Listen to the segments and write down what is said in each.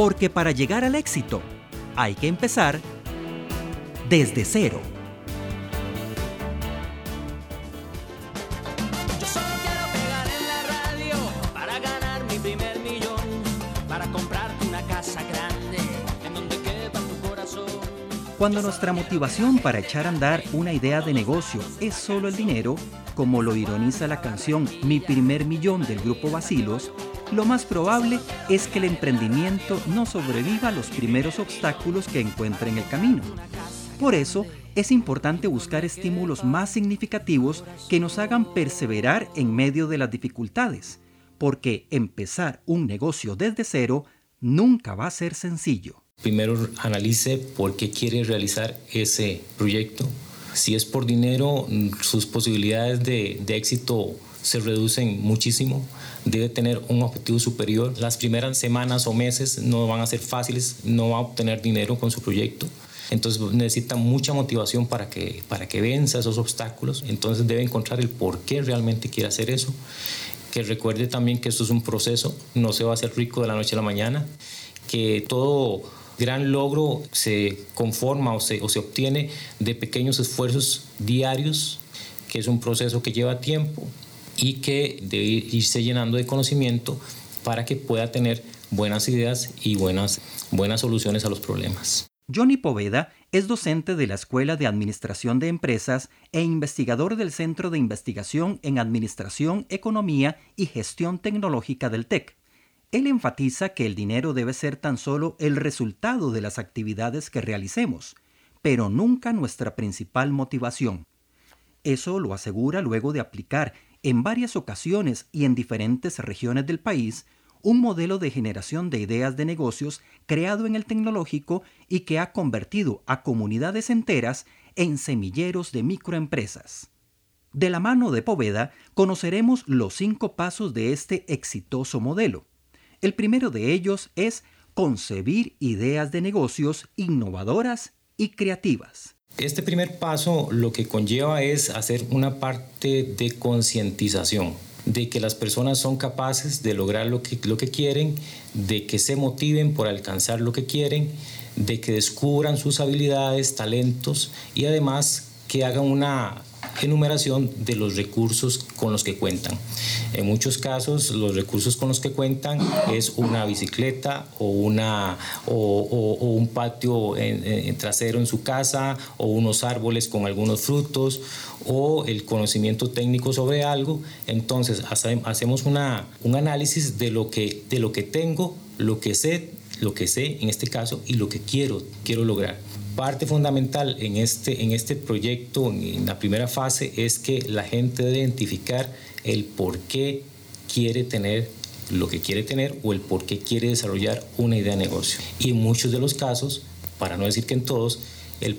Porque para llegar al éxito hay que empezar desde cero. Yo solo quiero pegar en la radio para ganar mi primer millón, para comprarte una casa grande en donde quepa tu corazón. Cuando nuestra motivación para echar a andar una idea de negocio es solo el dinero, como lo ironiza la canción Mi primer millón del grupo Basilos, lo más probable es que el emprendimiento no sobreviva a los primeros obstáculos que encuentre en el camino. Por eso, es importante buscar estímulos más significativos que nos hagan perseverar en medio de las dificultades, porque empezar un negocio desde cero nunca va a ser sencillo. Primero analice por qué quiere realizar ese proyecto. Si es por dinero, sus posibilidades de, de éxito se reducen muchísimo. Debe tener un objetivo superior. Las primeras semanas o meses no van a ser fáciles, no va a obtener dinero con su proyecto. Entonces necesita mucha motivación para que, para que venza esos obstáculos. Entonces debe encontrar el por qué realmente quiere hacer eso. Que recuerde también que esto es un proceso, no se va a hacer rico de la noche a la mañana. Que todo gran logro se conforma o se, o se obtiene de pequeños esfuerzos diarios, que es un proceso que lleva tiempo y que debe irse llenando de conocimiento para que pueda tener buenas ideas y buenas, buenas soluciones a los problemas. Johnny Poveda es docente de la Escuela de Administración de Empresas e investigador del Centro de Investigación en Administración, Economía y Gestión Tecnológica del TEC. Él enfatiza que el dinero debe ser tan solo el resultado de las actividades que realicemos, pero nunca nuestra principal motivación. Eso lo asegura luego de aplicar en varias ocasiones y en diferentes regiones del país un modelo de generación de ideas de negocios creado en el tecnológico y que ha convertido a comunidades enteras en semilleros de microempresas. De la mano de Poveda conoceremos los cinco pasos de este exitoso modelo. El primero de ellos es concebir ideas de negocios innovadoras y creativas. Este primer paso lo que conlleva es hacer una parte de concientización, de que las personas son capaces de lograr lo que, lo que quieren, de que se motiven por alcanzar lo que quieren, de que descubran sus habilidades, talentos y además que hagan una enumeración de los recursos con los que cuentan. En muchos casos los recursos con los que cuentan es una bicicleta o, una, o, un patio trasero en su casa o unos árboles con algunos frutos o el conocimiento técnico sobre algo. Entonces hacemos una, un análisis de lo, que, de lo que tengo, lo que sé, lo que sé en este caso y lo que quiero, quiero lograr parte fundamental en este, en este proyecto, en la primera fase, es que la gente debe identificar el por qué quiere tener lo que quiere tener o el por qué quiere desarrollar una idea de negocio. Y en muchos de los casos, para no decir que en todos,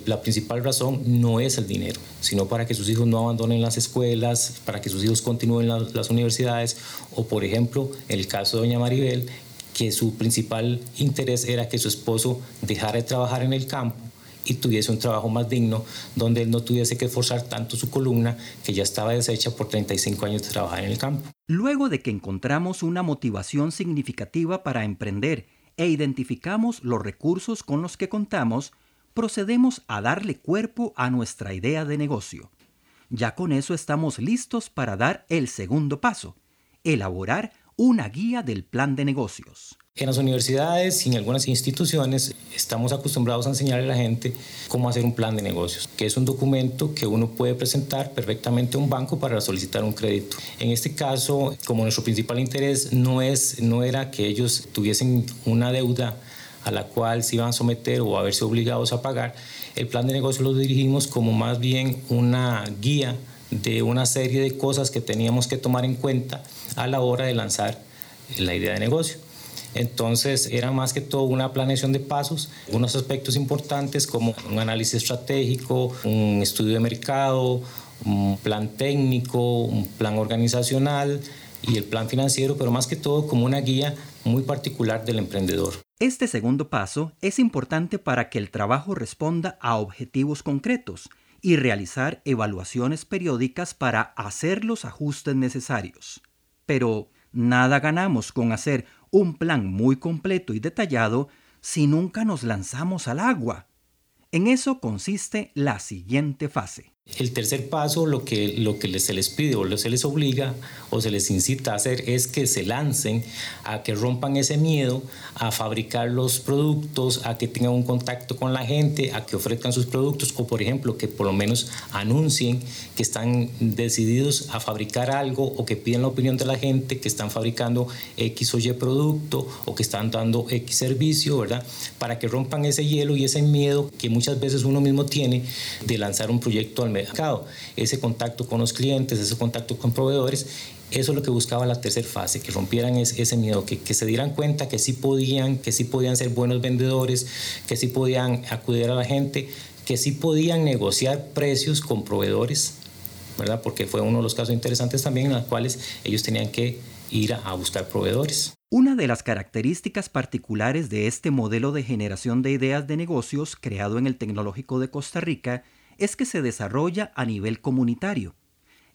la principal razón no es el dinero, sino para que sus hijos no abandonen las escuelas, para que sus hijos continúen las universidades, o por ejemplo, el caso de doña Maribel, que su principal interés era que su esposo dejara de trabajar en el campo y tuviese un trabajo más digno, donde él no tuviese que esforzar tanto su columna, que ya estaba deshecha por 35 años de trabajar en el campo. Luego de que encontramos una motivación significativa para emprender e identificamos los recursos con los que contamos, procedemos a darle cuerpo a nuestra idea de negocio. Ya con eso estamos listos para dar el segundo paso, elaborar una guía del plan de negocios. En las universidades y en algunas instituciones estamos acostumbrados a enseñarle a la gente cómo hacer un plan de negocios, que es un documento que uno puede presentar perfectamente a un banco para solicitar un crédito. En este caso, como nuestro principal interés no, es, no era que ellos tuviesen una deuda a la cual se iban a someter o a verse obligados a pagar, el plan de negocios lo dirigimos como más bien una guía de una serie de cosas que teníamos que tomar en cuenta a la hora de lanzar la idea de negocio. Entonces era más que todo una planeación de pasos, unos aspectos importantes como un análisis estratégico, un estudio de mercado, un plan técnico, un plan organizacional y el plan financiero, pero más que todo como una guía muy particular del emprendedor. Este segundo paso es importante para que el trabajo responda a objetivos concretos y realizar evaluaciones periódicas para hacer los ajustes necesarios. Pero nada ganamos con hacer un plan muy completo y detallado si nunca nos lanzamos al agua? En eso consiste la siguiente fase. El tercer paso, lo que, lo que se les pide o se les obliga o se les incita a hacer es que se lancen, a que rompan ese miedo, a fabricar los productos, a que tengan un contacto con la gente, a que ofrezcan sus productos o por ejemplo que por lo menos anuncien que están decididos a fabricar algo o que piden la opinión de la gente que están fabricando X o Y producto o que están dando X servicio, ¿verdad? Para que rompan ese hielo y ese miedo que muchas veces uno mismo tiene de lanzar un proyecto al mercado, ese contacto con los clientes, ese contacto con proveedores. Eso es lo que buscaba la tercera fase, que rompieran ese, miedo, que, que, se dieran cuenta que sí podían, que sí podían ser buenos vendedores, que sí podían acudir a la gente, que sí podían negociar precios con proveedores, ¿verdad? Porque fue uno de los casos interesantes también en los cuales ellos tenían que ir a buscar proveedores. Una de las características particulares de este modelo de generación de ideas de negocios creado en el Tecnológico de Costa Rica es que se desarrolla a nivel comunitario.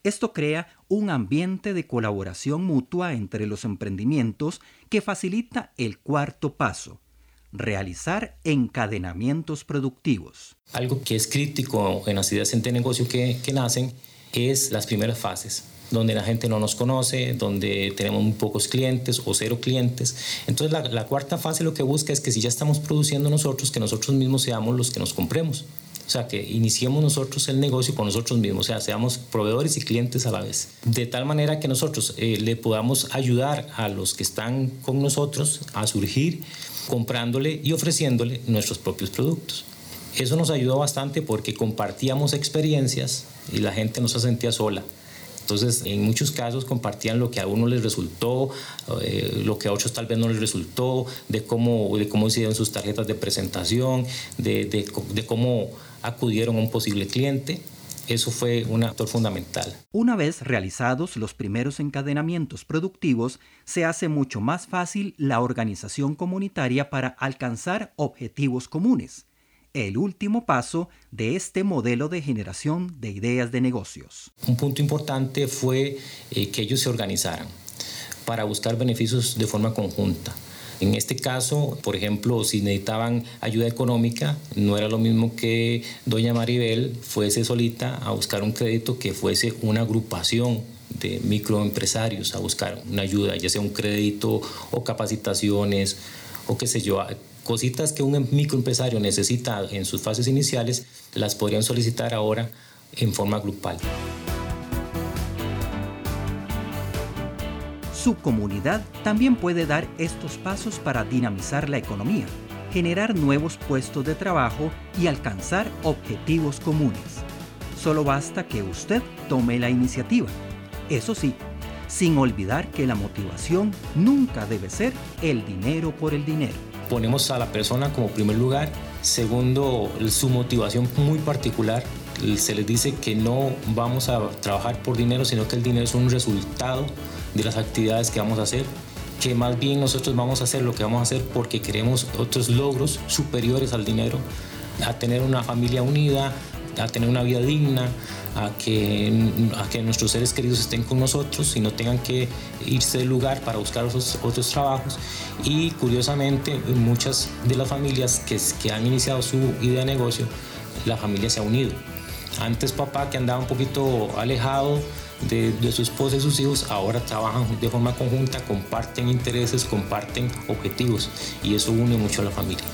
Esto crea un ambiente de colaboración mutua entre los emprendimientos que facilita el cuarto paso, realizar encadenamientos productivos. Algo que es crítico en las ideas de negocio que, que nacen es las primeras fases donde la gente no nos conoce, donde tenemos muy pocos clientes o cero clientes. Entonces la, la, cuarta fase lo que busca es que si ya estamos produciendo nosotros, que nosotros mismos seamos los que nos compremos. O sea, que iniciemos nosotros el negocio con nosotros mismos, o sea, seamos proveedores y clientes a la vez. De tal manera que nosotros eh, le podamos ayudar a los que están con nosotros a surgir comprándole y ofreciéndole nuestros propios productos. Eso nos ayudó bastante porque compartíamos experiencias y la gente no se sentía sola. Entonces, en muchos casos compartían lo que a uno les resultó, eh, lo que a otros tal vez no les resultó, de cómo, de cómo hicieron sus tarjetas de presentación, de, de, de cómo acudieron a un posible cliente. Eso fue un actor fundamental. Una vez realizados los primeros encadenamientos productivos, se hace mucho más fácil la organización comunitaria para alcanzar objetivos comunes el último paso de este modelo de generación de ideas de negocios. Un punto importante fue eh, que ellos se organizaran para buscar beneficios de forma conjunta. En este caso, por ejemplo, si necesitaban ayuda económica, no era lo mismo que doña Maribel fuese solita a buscar un crédito que fuese una agrupación de microempresarios a buscar una ayuda, ya sea un crédito o capacitaciones o qué sé yo, cositas que un microempresario necesita en sus fases iniciales, las podrían solicitar ahora en forma grupal. Su comunidad también puede dar estos pasos para dinamizar la economía, generar nuevos puestos de trabajo y alcanzar objetivos comunes. Solo basta que usted tome la iniciativa. Eso sí, sin olvidar que la motivación nunca debe ser el dinero por el dinero ponemos a la persona como primer lugar. Segundo, su motivación muy particular. Se les dice que no vamos a trabajar por dinero, sino que el dinero es un resultado de las actividades que vamos a hacer. Que más bien nosotros vamos a hacer lo que vamos a hacer porque queremos otros logros superiores al dinero, a tener una familia unida, a tener una vida digna, a que, a que nuestros seres queridos estén con nosotros y no tengan que irse del lugar para buscar otros, otros trabajos. Y curiosamente, muchas de las familias que, que han iniciado su idea de negocio, la familia se ha unido. Antes papá que andaba un poquito alejado de, de, su esposa y sus hijos, ahora trabajan de forma conjunta, comparten intereses, comparten objetivos y eso une mucho a la familia.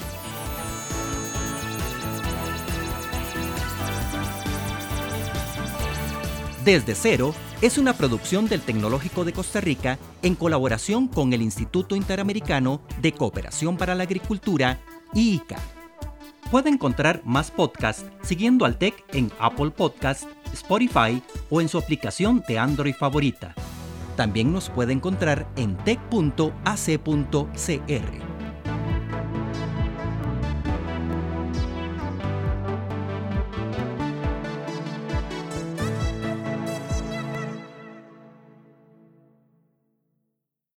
Desde Cero es una producción del Tecnológico de Costa Rica en colaboración con el Instituto Interamericano de Cooperación para la Agricultura, IICA. Puede encontrar más podcasts siguiendo al TEC en Apple Podcast, Spotify o en su aplicación de Android favorita. También nos puede encontrar en tech.ac.cr.